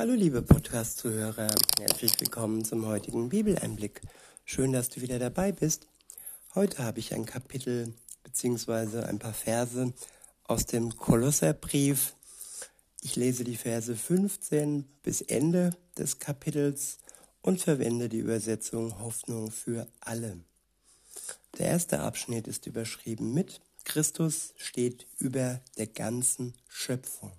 Hallo liebe Podcast-Zuhörer, herzlich willkommen zum heutigen Bibeleinblick. Schön, dass du wieder dabei bist. Heute habe ich ein Kapitel bzw. ein paar Verse aus dem Kolosserbrief. Ich lese die Verse 15 bis Ende des Kapitels und verwende die Übersetzung Hoffnung für alle. Der erste Abschnitt ist überschrieben mit Christus steht über der ganzen Schöpfung.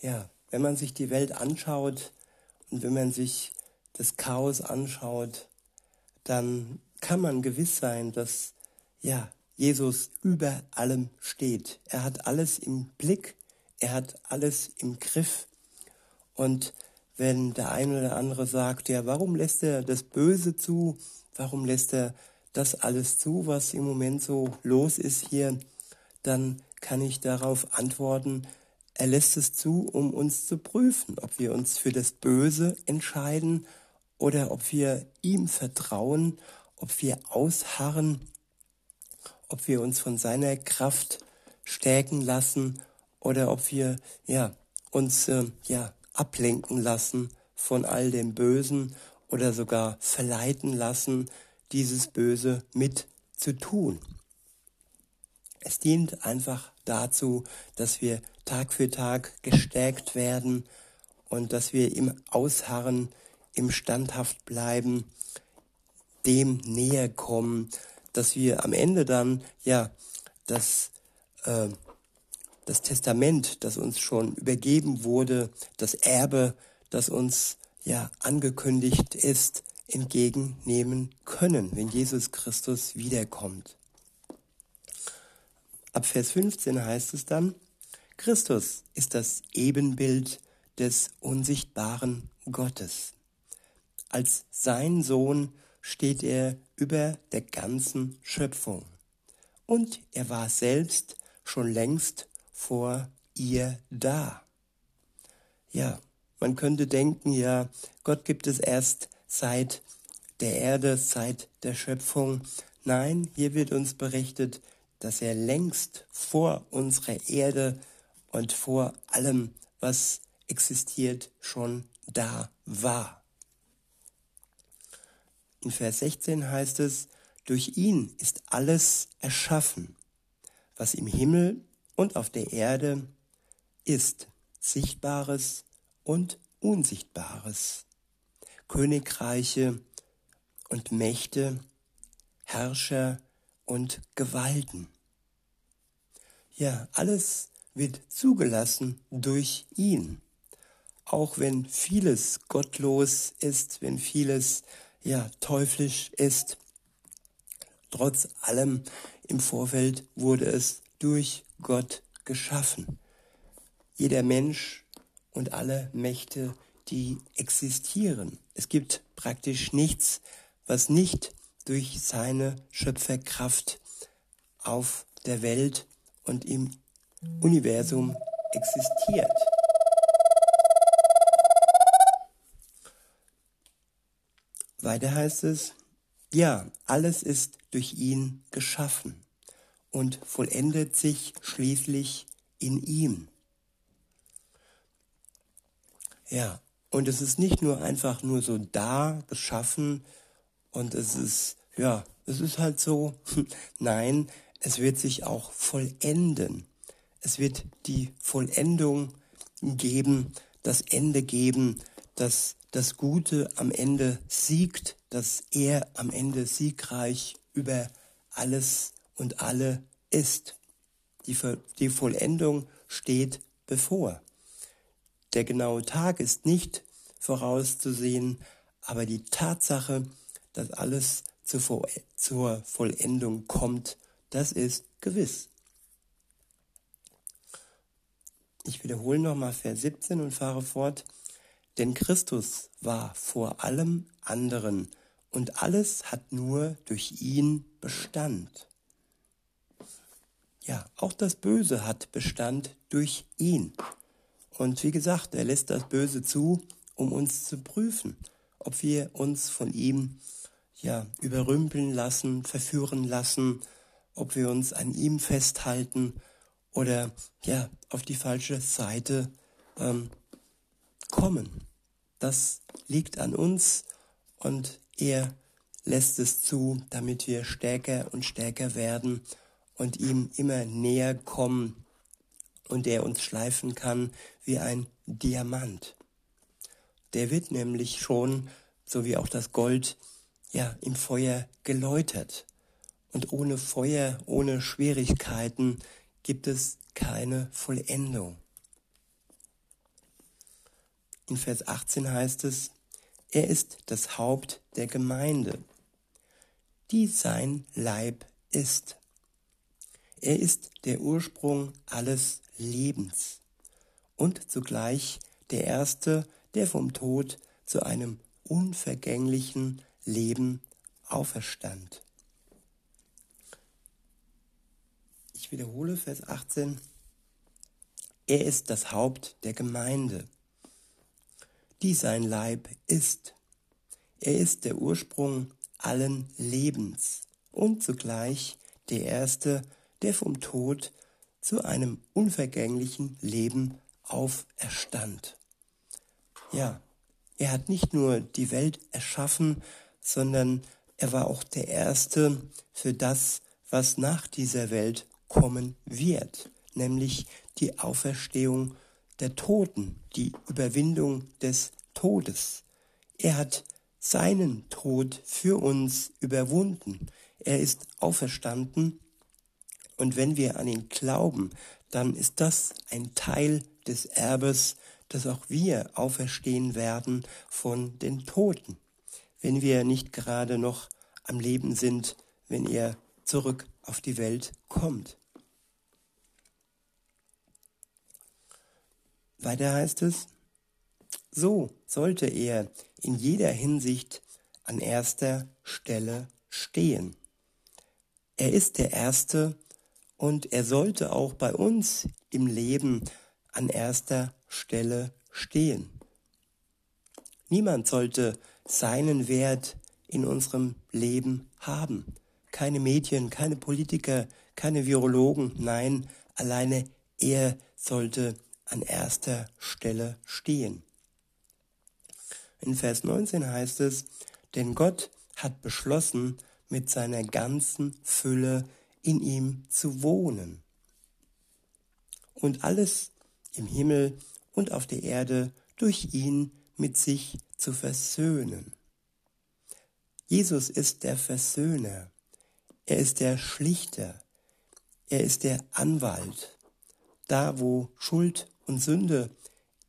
Ja, wenn man sich die Welt anschaut und wenn man sich das Chaos anschaut, dann kann man gewiss sein, dass ja, Jesus über allem steht. Er hat alles im Blick, er hat alles im Griff. Und wenn der eine oder andere sagt, ja, warum lässt er das Böse zu? Warum lässt er das alles zu, was im Moment so los ist hier? Dann kann ich darauf antworten, er lässt es zu, um uns zu prüfen, ob wir uns für das Böse entscheiden oder ob wir ihm vertrauen, ob wir ausharren, ob wir uns von seiner Kraft stärken lassen oder ob wir ja uns äh, ja ablenken lassen von all dem Bösen oder sogar verleiten lassen, dieses Böse mit zu tun. Es dient einfach dazu, dass wir Tag für Tag gestärkt werden und dass wir im Ausharren, im Standhaft bleiben, dem näher kommen, dass wir am Ende dann ja das äh, das Testament, das uns schon übergeben wurde, das Erbe, das uns ja angekündigt ist, entgegennehmen können, wenn Jesus Christus wiederkommt. Ab Vers 15 heißt es dann, Christus ist das Ebenbild des unsichtbaren Gottes. Als sein Sohn steht er über der ganzen Schöpfung. Und er war selbst schon längst vor ihr da. Ja, man könnte denken, ja, Gott gibt es erst seit der Erde, seit der Schöpfung. Nein, hier wird uns berichtet, dass er längst vor unserer Erde und vor allem, was existiert, schon da war. In Vers 16 heißt es, durch ihn ist alles erschaffen, was im Himmel und auf der Erde ist, Sichtbares und Unsichtbares, Königreiche und Mächte, Herrscher und Gewalten. Ja, alles wird zugelassen durch ihn. Auch wenn vieles gottlos ist, wenn vieles ja teuflisch ist, trotz allem im Vorfeld wurde es durch Gott geschaffen. Jeder Mensch und alle Mächte, die existieren. Es gibt praktisch nichts, was nicht durch seine Schöpferkraft auf der Welt und im Universum existiert. Weiter heißt es, ja, alles ist durch ihn geschaffen und vollendet sich schließlich in ihm. Ja, und es ist nicht nur einfach nur so da geschaffen und es ist, ja, es ist halt so. Nein, es wird sich auch vollenden. Es wird die Vollendung geben, das Ende geben, dass das Gute am Ende siegt, dass er am Ende siegreich über alles und alle ist. Die, die Vollendung steht bevor. Der genaue Tag ist nicht vorauszusehen, aber die Tatsache, dass alles zur, zur Vollendung kommt, das ist gewiss. Ich wiederhole nochmal Vers 17 und fahre fort. Denn Christus war vor allem anderen und alles hat nur durch ihn Bestand. Ja, auch das Böse hat Bestand durch ihn. Und wie gesagt, er lässt das Böse zu, um uns zu prüfen, ob wir uns von ihm ja überrümpeln lassen, verführen lassen, ob wir uns an ihm festhalten oder ja auf die falsche Seite ähm, kommen. Das liegt an uns und er lässt es zu, damit wir stärker und stärker werden und ihm immer näher kommen und er uns schleifen kann wie ein Diamant. Der wird nämlich schon, so wie auch das Gold, ja, im Feuer geläutert. Und ohne Feuer, ohne Schwierigkeiten gibt es keine Vollendung. In Vers 18 heißt es, er ist das Haupt der Gemeinde, die sein Leib ist. Er ist der Ursprung alles Lebens und zugleich der Erste, der vom Tod zu einem unvergänglichen Leben auferstand. Ich wiederhole Vers 18. Er ist das Haupt der Gemeinde, die sein Leib ist. Er ist der Ursprung allen Lebens und zugleich der Erste, der vom Tod zu einem unvergänglichen Leben auferstand. Ja, er hat nicht nur die Welt erschaffen, sondern er war auch der Erste für das, was nach dieser Welt kommen wird, nämlich die Auferstehung der Toten, die Überwindung des Todes. Er hat seinen Tod für uns überwunden. Er ist auferstanden und wenn wir an ihn glauben, dann ist das ein Teil des Erbes, dass auch wir auferstehen werden von den Toten, wenn wir nicht gerade noch am Leben sind, wenn er zurück auf die Welt kommt. Weiter heißt es, so sollte er in jeder Hinsicht an erster Stelle stehen. Er ist der Erste und er sollte auch bei uns im Leben an erster Stelle stehen. Niemand sollte seinen Wert in unserem Leben haben. Keine Medien, keine Politiker, keine Virologen, nein, alleine er sollte an erster Stelle stehen. In Vers 19 heißt es, denn Gott hat beschlossen, mit seiner ganzen Fülle in ihm zu wohnen. Und alles im Himmel und auf der Erde durch ihn mit sich zu versöhnen. Jesus ist der Versöhner. Er ist der Schlichter. Er ist der Anwalt. Da, wo Schuld und Sünde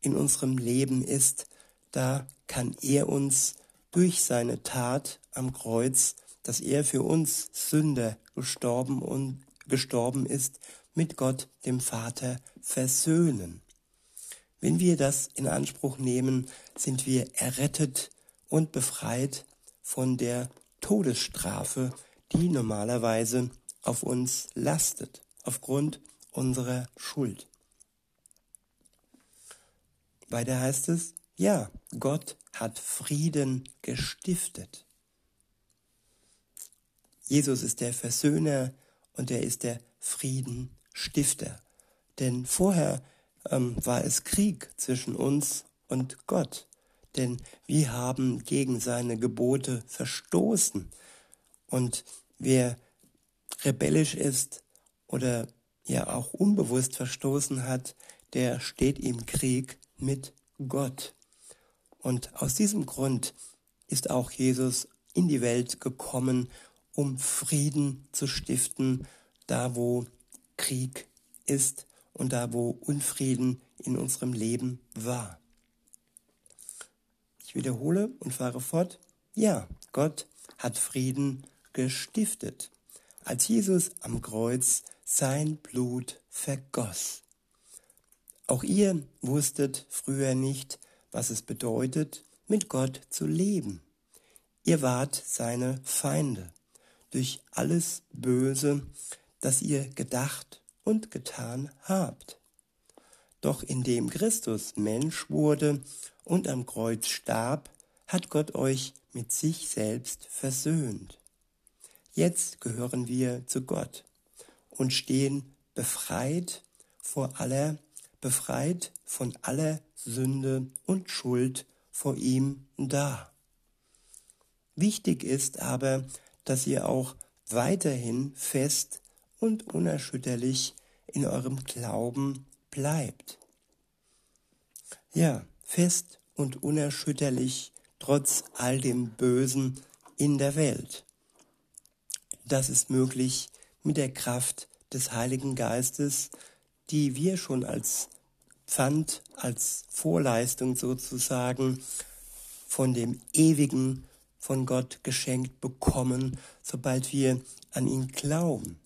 in unserem Leben ist, da kann er uns durch seine Tat am Kreuz, dass er für uns Sünder gestorben und gestorben ist, mit Gott, dem Vater, versöhnen. Wenn wir das in Anspruch nehmen, sind wir errettet und befreit von der Todesstrafe, die normalerweise auf uns lastet, aufgrund unserer Schuld. Weiter heißt es, ja, Gott hat Frieden gestiftet. Jesus ist der Versöhner und er ist der Friedenstifter. Denn vorher ähm, war es Krieg zwischen uns und Gott. Denn wir haben gegen seine Gebote verstoßen. Und wer rebellisch ist oder ja auch unbewusst verstoßen hat, der steht im Krieg mit Gott. Und aus diesem Grund ist auch Jesus in die Welt gekommen, um Frieden zu stiften, da wo Krieg ist und da wo Unfrieden in unserem Leben war. Ich wiederhole und fahre fort. Ja, Gott hat Frieden gestiftet, als Jesus am Kreuz sein Blut vergoss. Auch ihr wusstet früher nicht, was es bedeutet, mit Gott zu leben. Ihr wart seine Feinde durch alles Böse, das ihr gedacht und getan habt. Doch indem Christus Mensch wurde und am Kreuz starb, hat Gott euch mit sich selbst versöhnt. Jetzt gehören wir zu Gott und stehen befreit vor aller befreit von aller Sünde und Schuld vor ihm da. Wichtig ist aber, dass ihr auch weiterhin fest und unerschütterlich in eurem Glauben bleibt. Ja, fest und unerschütterlich trotz all dem Bösen in der Welt. Das ist möglich mit der Kraft des Heiligen Geistes, die wir schon als Pfand, als Vorleistung sozusagen von dem ewigen, von Gott geschenkt bekommen, sobald wir an ihn glauben.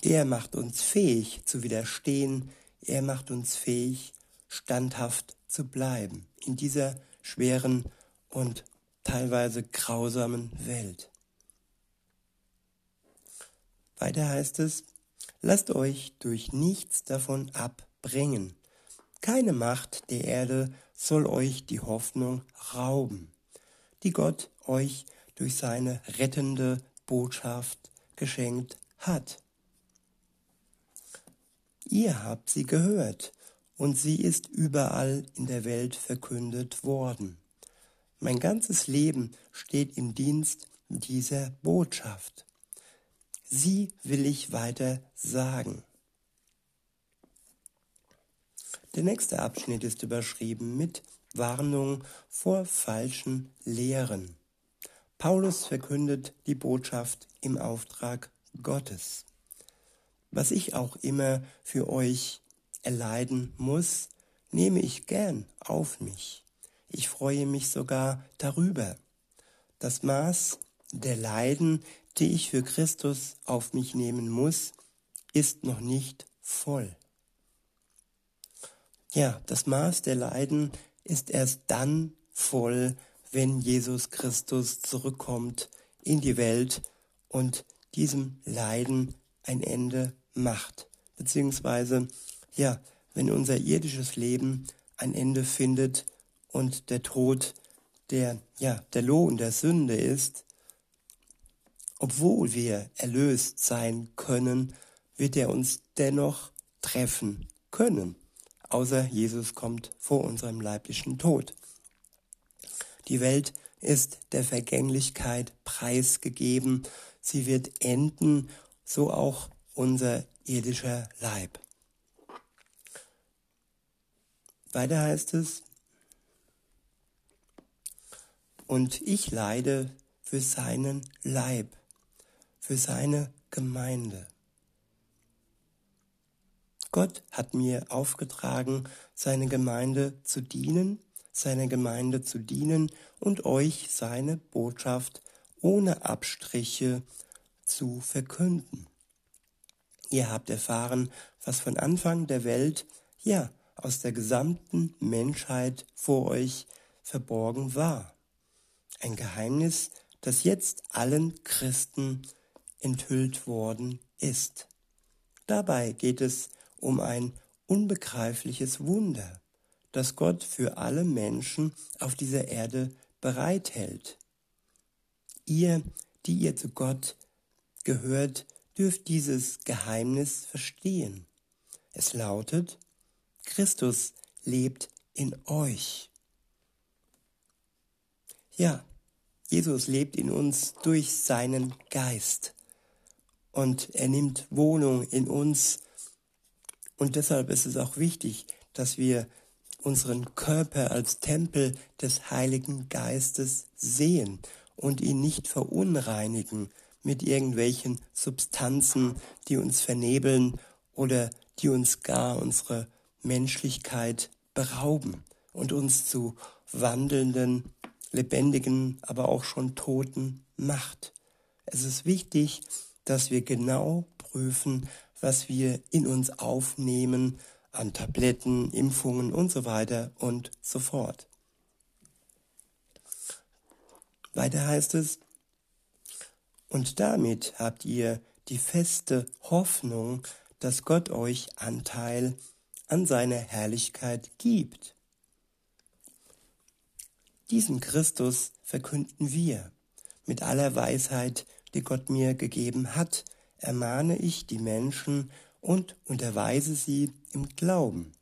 Er macht uns fähig zu widerstehen, er macht uns fähig, standhaft zu bleiben in dieser schweren und teilweise grausamen Welt. Weiter heißt es, lasst euch durch nichts davon abbringen. Keine Macht der Erde soll euch die Hoffnung rauben, die Gott euch durch seine rettende Botschaft geschenkt hat. Ihr habt sie gehört, und sie ist überall in der Welt verkündet worden. Mein ganzes Leben steht im Dienst dieser Botschaft. Sie will ich weiter sagen. Der nächste Abschnitt ist überschrieben mit Warnung vor falschen Lehren. Paulus verkündet die Botschaft im Auftrag Gottes. Was ich auch immer für euch erleiden muss, nehme ich gern auf mich. Ich freue mich sogar darüber. Das Maß der Leiden, die ich für Christus auf mich nehmen muss, ist noch nicht voll. Ja, das Maß der Leiden ist erst dann voll, wenn Jesus Christus zurückkommt in die Welt und diesem Leiden ein Ende macht, beziehungsweise ja, wenn unser irdisches Leben ein Ende findet und der Tod der ja der Lohn der Sünde ist, obwohl wir erlöst sein können, wird er uns dennoch treffen können, außer Jesus kommt vor unserem leiblichen Tod. Die Welt ist der Vergänglichkeit preisgegeben, sie wird enden, so auch unser irdischer Leib. Weiter heißt es, und ich leide für seinen Leib, für seine Gemeinde. Gott hat mir aufgetragen, seine Gemeinde zu dienen, seiner Gemeinde zu dienen und euch seine Botschaft ohne Abstriche zu verkünden. Ihr habt erfahren, was von Anfang der Welt, ja, aus der gesamten Menschheit vor euch verborgen war. Ein Geheimnis, das jetzt allen Christen enthüllt worden ist. Dabei geht es um ein unbegreifliches Wunder, das Gott für alle Menschen auf dieser Erde bereithält. Ihr, die ihr zu Gott gehört, dürft dieses Geheimnis verstehen. Es lautet, Christus lebt in euch. Ja, Jesus lebt in uns durch seinen Geist und er nimmt Wohnung in uns. Und deshalb ist es auch wichtig, dass wir unseren Körper als Tempel des Heiligen Geistes sehen und ihn nicht verunreinigen mit irgendwelchen Substanzen, die uns vernebeln oder die uns gar unsere Menschlichkeit berauben und uns zu wandelnden, lebendigen, aber auch schon toten macht. Es ist wichtig, dass wir genau prüfen, was wir in uns aufnehmen an Tabletten, Impfungen und so weiter und so fort. Weiter heißt es, und damit habt ihr die feste Hoffnung, dass Gott euch Anteil an seiner Herrlichkeit gibt. Diesen Christus verkünden wir. Mit aller Weisheit, die Gott mir gegeben hat, ermahne ich die Menschen und unterweise sie im Glauben,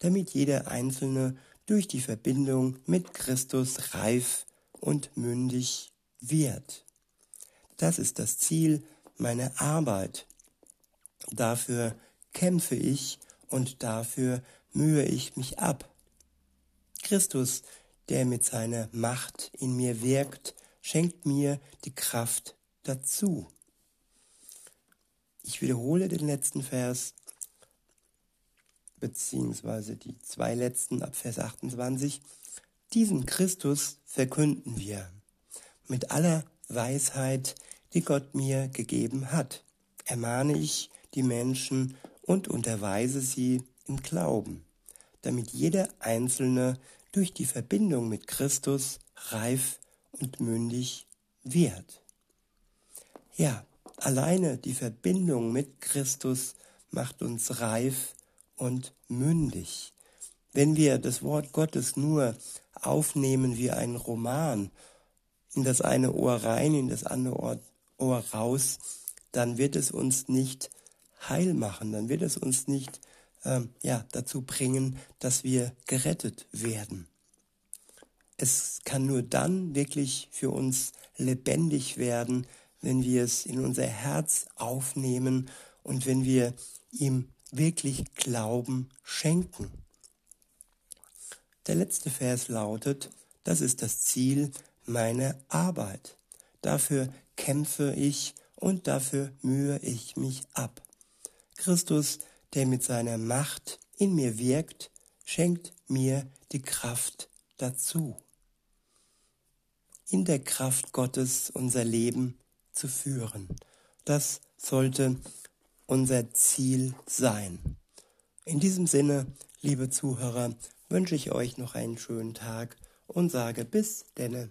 damit jeder Einzelne durch die Verbindung mit Christus reif und mündig wird. Das ist das Ziel meiner Arbeit. Dafür kämpfe ich und dafür mühe ich mich ab. Christus, der mit seiner Macht in mir wirkt, schenkt mir die Kraft dazu. Ich wiederhole den letzten Vers, beziehungsweise die zwei letzten ab Vers 28. Diesen Christus verkünden wir mit aller Weisheit, die Gott mir gegeben hat. Ermahne ich die Menschen und unterweise sie im Glauben, damit jeder Einzelne durch die Verbindung mit Christus reif und mündig wird. Ja, alleine die Verbindung mit Christus macht uns reif und mündig. Wenn wir das Wort Gottes nur aufnehmen wie ein Roman, in das eine Ohr rein, in das andere Ohr, raus, dann wird es uns nicht heil machen, dann wird es uns nicht ähm, ja, dazu bringen, dass wir gerettet werden. Es kann nur dann wirklich für uns lebendig werden, wenn wir es in unser Herz aufnehmen und wenn wir ihm wirklich Glauben schenken. Der letzte Vers lautet, das ist das Ziel meiner Arbeit. Dafür kämpfe ich und dafür mühe ich mich ab. Christus, der mit seiner Macht in mir wirkt, schenkt mir die Kraft dazu. In der Kraft Gottes unser Leben zu führen. Das sollte unser Ziel sein. In diesem Sinne, liebe Zuhörer, wünsche ich euch noch einen schönen Tag und sage bis denne.